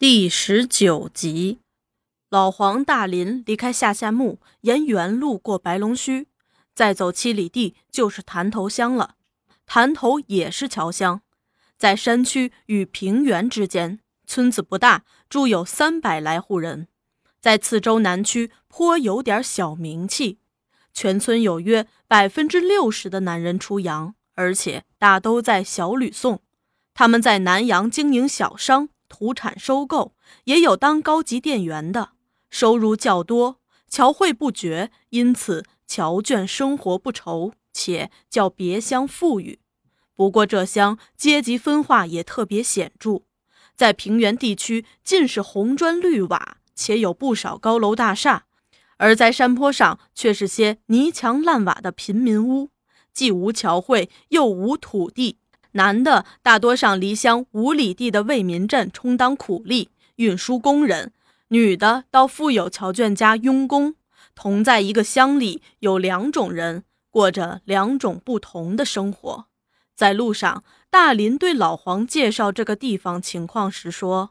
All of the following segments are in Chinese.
第十九集，老黄、大林离开下夏墓，沿原路过白龙须，再走七里地就是潭头乡了。潭头也是侨乡，在山区与平原之间，村子不大，住有三百来户人，在次州南区颇有点小名气。全村有约百分之六十的男人出洋，而且大都在小吕宋，他们在南洋经营小商。土产收购也有当高级店员的，收入较多，侨汇不绝，因此侨眷生活不愁，且较别乡富裕。不过这乡阶级分化也特别显著，在平原地区尽是红砖绿瓦，且有不少高楼大厦；而在山坡上却是些泥墙烂瓦的贫民屋，既无侨汇，又无土地。男的大多上离乡五里地的为民镇充当苦力、运输工人；女的到富有侨眷家佣工。同在一个乡里，有两种人过着两种不同的生活。在路上，大林对老黄介绍这个地方情况时说：“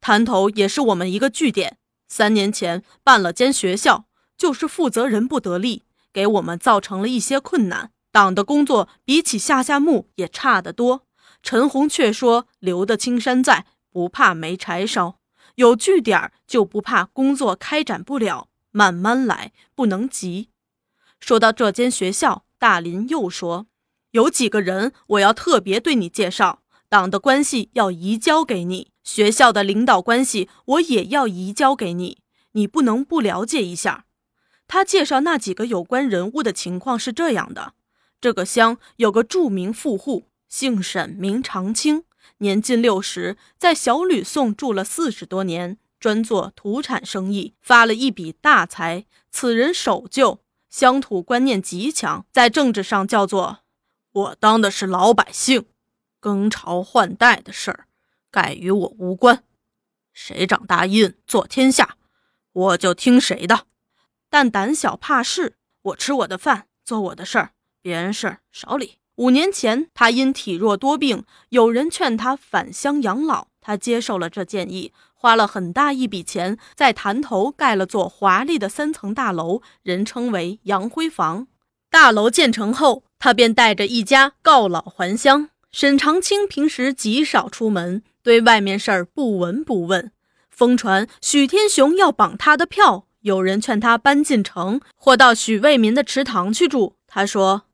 滩头也是我们一个据点，三年前办了间学校，就是负责人不得力，给我们造成了一些困难。”党的工作比起下夏墓也差得多。陈红却说：“留得青山在，不怕没柴烧。有据点儿就不怕工作开展不了。慢慢来，不能急。”说到这间学校，大林又说：“有几个人我要特别对你介绍，党的关系要移交给你，学校的领导关系我也要移交给你，你不能不了解一下。”他介绍那几个有关人物的情况是这样的。这个乡有个著名富户，姓沈，名长青，年近六十，在小吕宋住了四十多年，专做土产生意，发了一笔大财。此人守旧，乡土观念极强，在政治上叫做“我当的是老百姓，更朝换代的事儿，盖与我无关。谁掌大印做天下，我就听谁的。但胆小怕事，我吃我的饭，做我的事儿。”别人事儿少理。五年前，他因体弱多病，有人劝他返乡养老，他接受了这建议，花了很大一笔钱，在潭头盖了座华丽的三层大楼，人称为杨辉房。大楼建成后，他便带着一家告老还乡。沈长清平时极少出门，对外面事儿不闻不问。疯传许天雄要绑他的票，有人劝他搬进城，或到许卫民的池塘去住。他说。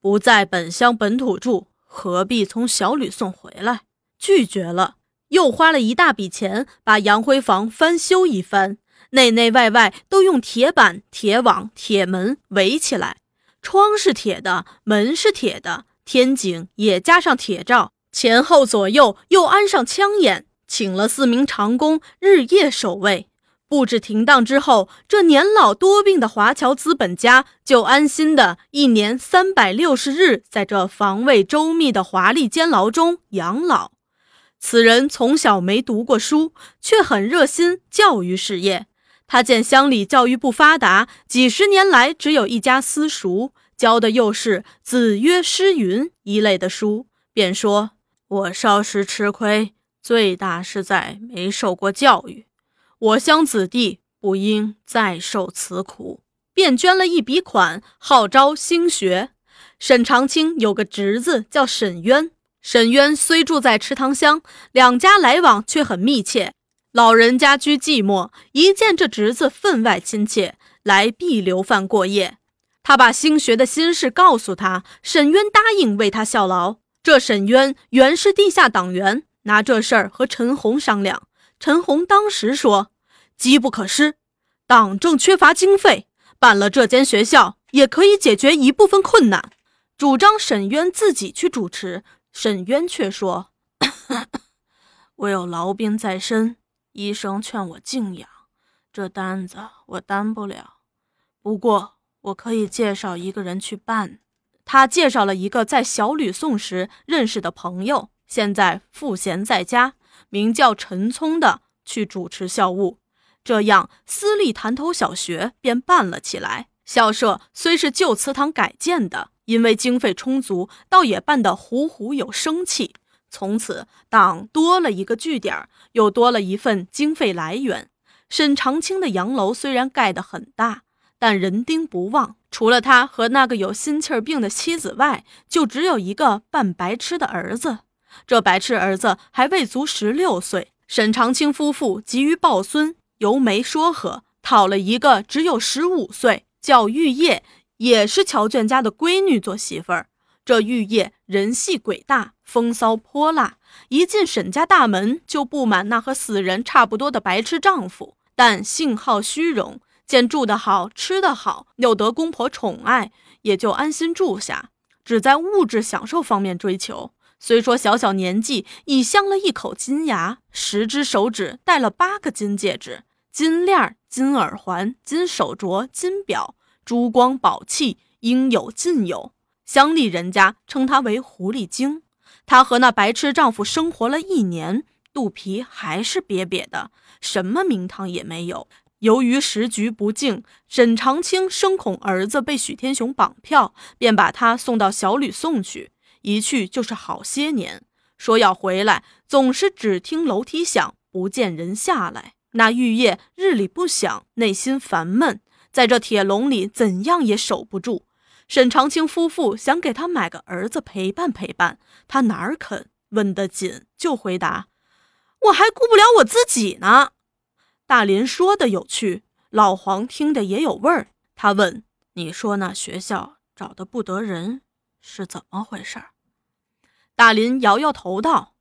不在本乡本土住，何必从小吕送回来？拒绝了，又花了一大笔钱把杨辉房翻修一番，内内外外都用铁板、铁网、铁门围起来，窗是铁的，门是铁的，天井也加上铁罩，前后左右又安上枪眼，请了四名长工日夜守卫。布置停当之后，这年老多病的华侨资本家就安心的一年三百六十日，在这防卫周密的华丽监牢中养老。此人从小没读过书，却很热心教育事业。他见乡里教育不发达，几十年来只有一家私塾，教的又是“子曰诗云”一类的书，便说：“我少时吃亏，最大是在没受过教育。”我乡子弟不应再受此苦，便捐了一笔款，号召兴学。沈长清有个侄子叫沈渊，沈渊虽住在池塘乡，两家来往却很密切。老人家居寂寞，一见这侄子分外亲切，来必留饭过夜。他把兴学的心事告诉他，沈渊答应为他效劳。这沈渊原是地下党员，拿这事儿和陈红商量。陈红当时说：“机不可失，党正缺乏经费，办了这间学校也可以解决一部分困难。”主张沈渊自己去主持，沈渊却说：“我有痨病在身，医生劝我静养，这单子我担不了。不过我可以介绍一个人去办。”他介绍了一个在小吕宋时认识的朋友，现在赋闲在家。名叫陈聪的去主持校务，这样私立潭头小学便办了起来。校舍虽是旧祠堂改建的，因为经费充足，倒也办得虎虎有生气。从此，党多了一个据点，又多了一份经费来源。沈长清的洋楼虽然盖得很大，但人丁不旺。除了他和那个有心气儿病的妻子外，就只有一个半白痴的儿子。这白痴儿子还未足十六岁。沈长清夫妇急于抱孙，由媒说和，讨了一个只有十五岁，叫玉叶，也是乔卷家的闺女做媳妇儿。这玉叶人细鬼大，风骚泼辣，一进沈家大门就不满那和死人差不多的白痴丈夫，但性好虚荣，见住得好，吃得好，又得公婆宠爱，也就安心住下，只在物质享受方面追求。虽说小小年纪已镶了一口金牙，十只手指戴了八个金戒指、金链、金耳环、金手镯、金表，珠光宝气应有尽有。乡里人家称她为狐狸精。她和那白痴丈夫生活了一年，肚皮还是瘪瘪的，什么名堂也没有。由于时局不静，沈长清生恐儿子被许天雄绑票，便把他送到小吕宋去。一去就是好些年，说要回来，总是只听楼梯响，不见人下来。那玉叶日里不响，内心烦闷，在这铁笼里怎样也守不住。沈长清夫妇想给他买个儿子陪伴陪伴，他哪儿肯？问得紧就回答：“我还顾不了我自己呢。”大林说的有趣，老黄听得也有味儿。他问：“你说那学校找的不得人，是怎么回事？”大林摇摇头道：“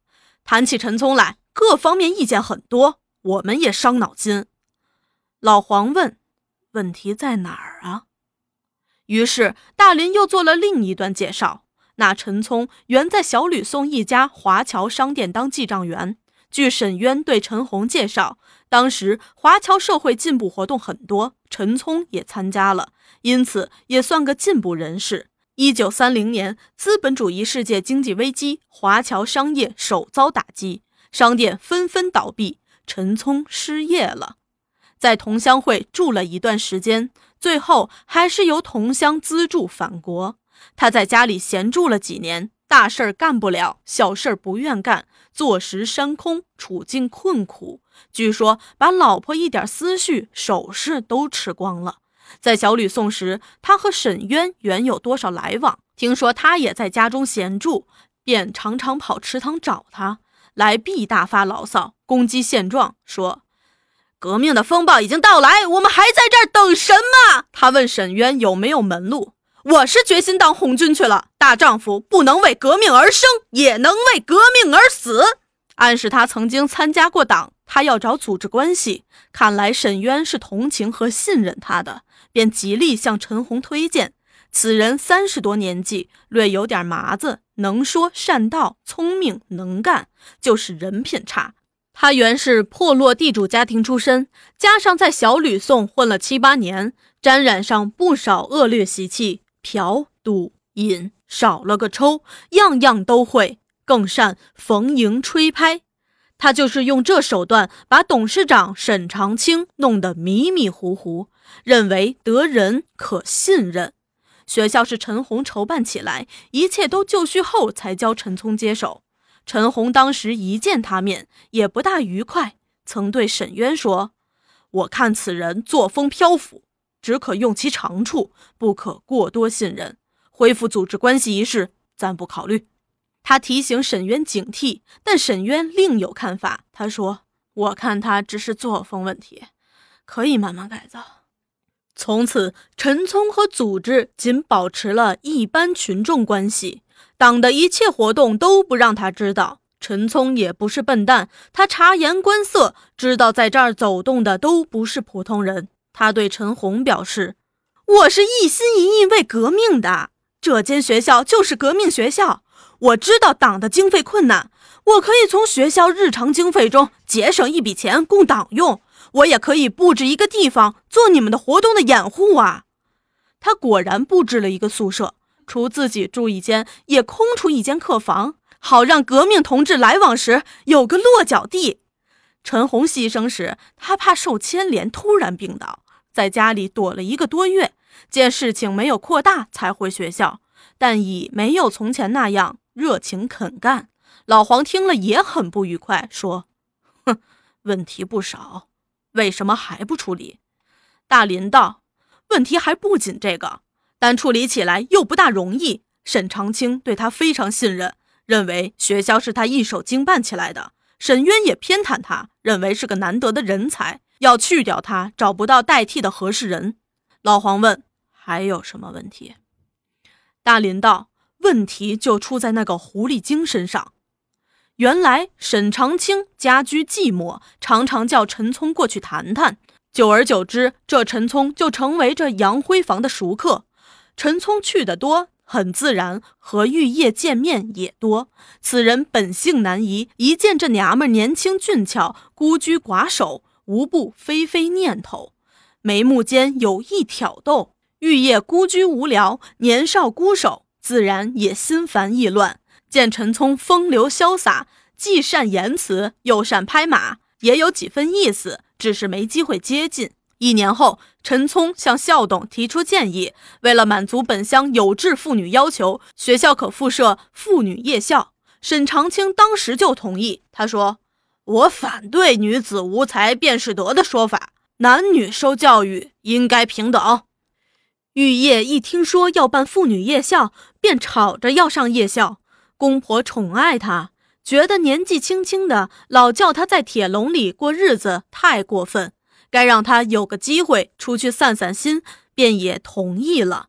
谈起陈聪来，各方面意见很多，我们也伤脑筋。”老黄问：“问题在哪儿啊？”于是，大林又做了另一段介绍。那陈聪原在小吕宋一家华侨商店当记账员。据沈渊对陈红介绍，当时华侨社会进步活动很多，陈聪也参加了，因此也算个进步人士。一九三零年，资本主义世界经济危机，华侨商业首遭打击，商店纷纷倒闭，陈聪失业了，在同乡会住了一段时间。最后还是由同乡资助返国。他在家里闲住了几年，大事儿干不了，小事儿不愿干，坐食山空，处境困苦。据说把老婆一点思绪、首饰都吃光了。在小吕宋时，他和沈渊原有多少来往？听说他也在家中闲住，便常常跑池塘找他，来必大发牢骚，攻击现状，说。革命的风暴已经到来，我们还在这儿等什么？他问沈渊有没有门路。我是决心当红军去了。大丈夫不能为革命而生，也能为革命而死。暗示他曾经参加过党，他要找组织关系。看来沈渊是同情和信任他的，便极力向陈红推荐。此人三十多年纪，略有点麻子，能说善道，聪明能干，就是人品差。他原是破落地主家庭出身，加上在小吕宋混了七八年，沾染上不少恶劣习气，嫖赌饮少了个抽，样样都会，更善逢迎吹拍。他就是用这手段把董事长沈长清弄得迷迷糊糊，认为得人可信任。学校是陈红筹办起来，一切都就绪后才交陈聪接手。陈红当时一见他面，也不大愉快，曾对沈渊说：“我看此人作风漂浮，只可用其长处，不可过多信任。恢复组织关系一事，暂不考虑。”他提醒沈渊警惕，但沈渊另有看法。他说：“我看他只是作风问题，可以慢慢改造。”从此，陈聪和组织仅保持了一般群众关系。党的一切活动都不让他知道。陈聪也不是笨蛋，他察言观色，知道在这儿走动的都不是普通人。他对陈红表示：“我是一心一意为革命的，这间学校就是革命学校。我知道党的经费困难，我可以从学校日常经费中节省一笔钱供党用。我也可以布置一个地方做你们的活动的掩护啊。”他果然布置了一个宿舍。除自己住一间，也空出一间客房，好让革命同志来往时有个落脚地。陈红牺牲时，他怕受牵连，突然病倒，在家里躲了一个多月。见事情没有扩大，才回学校，但已没有从前那样热情肯干。老黄听了也很不愉快，说：“哼，问题不少，为什么还不处理？”大林道：“问题还不仅这个，但处理起来又不大容易。沈长清对他非常信任，认为学校是他一手经办起来的。沈渊也偏袒他，认为是个难得的人才，要去掉他，找不到代替的合适人。”老黄问：“还有什么问题？”大林道：“问题就出在那个狐狸精身上。”原来沈长清家居寂寞，常常叫陈聪过去谈谈。久而久之，这陈聪就成为这杨辉房的熟客。陈聪去的多，很自然和玉叶见面也多。此人本性难移，一见这娘们年轻俊俏，孤居寡守，无不非非念头。眉目间有意挑逗。玉叶孤居无聊，年少孤守，自然也心烦意乱。见陈聪风流潇洒，既善言辞又善拍马，也有几分意思，只是没机会接近。一年后，陈聪向校董提出建议，为了满足本乡有志妇女要求，学校可附设妇女夜校。沈长清当时就同意，他说：“我反对‘女子无才便是德’的说法，男女受教育应该平等。”玉叶一听说要办妇女夜校，便吵着要上夜校。公婆宠爱他，觉得年纪轻轻的老叫他在铁笼里过日子太过分，该让他有个机会出去散散心，便也同意了。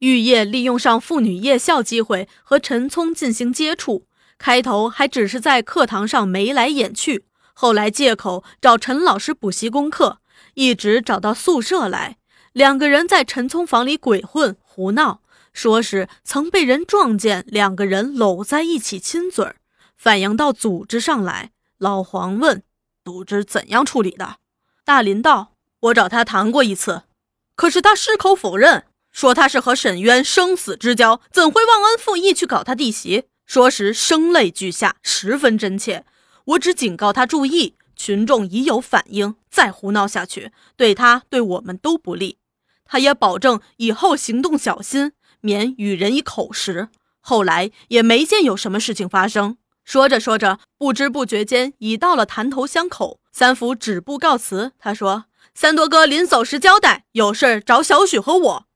玉叶利用上妇女夜校机会和陈聪进行接触，开头还只是在课堂上眉来眼去，后来借口找陈老师补习功课，一直找到宿舍来，两个人在陈聪房里鬼混胡闹。说是曾被人撞见，两个人搂在一起亲嘴儿，反映到组织上来。老黄问：“组织怎样处理的？”大林道：“我找他谈过一次，可是他矢口否认，说他是和沈渊生死之交，怎会忘恩负义去搞他弟媳？说时声泪俱下，十分真切。我只警告他注意，群众已有反应，再胡闹下去，对他对我们都不利。他也保证以后行动小心。”免与人以口实。后来也没见有什么事情发生。说着说着，不知不觉间已到了潭头乡口。三福止步告辞。他说：“三多哥临走时交代，有事找小许和我。”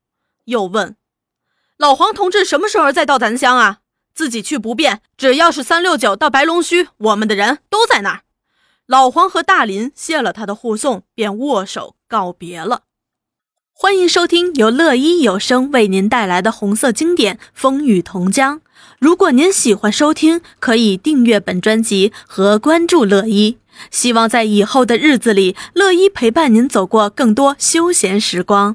又问：“老黄同志什么时候再到咱乡啊？自己去不便，只要是三六九到白龙须，我们的人都在那儿。”老黄和大林谢了他的护送，便握手告别了。欢迎收听由乐一有声为您带来的红色经典《风雨同江》。如果您喜欢收听，可以订阅本专辑和关注乐一。希望在以后的日子里，乐一陪伴您走过更多休闲时光。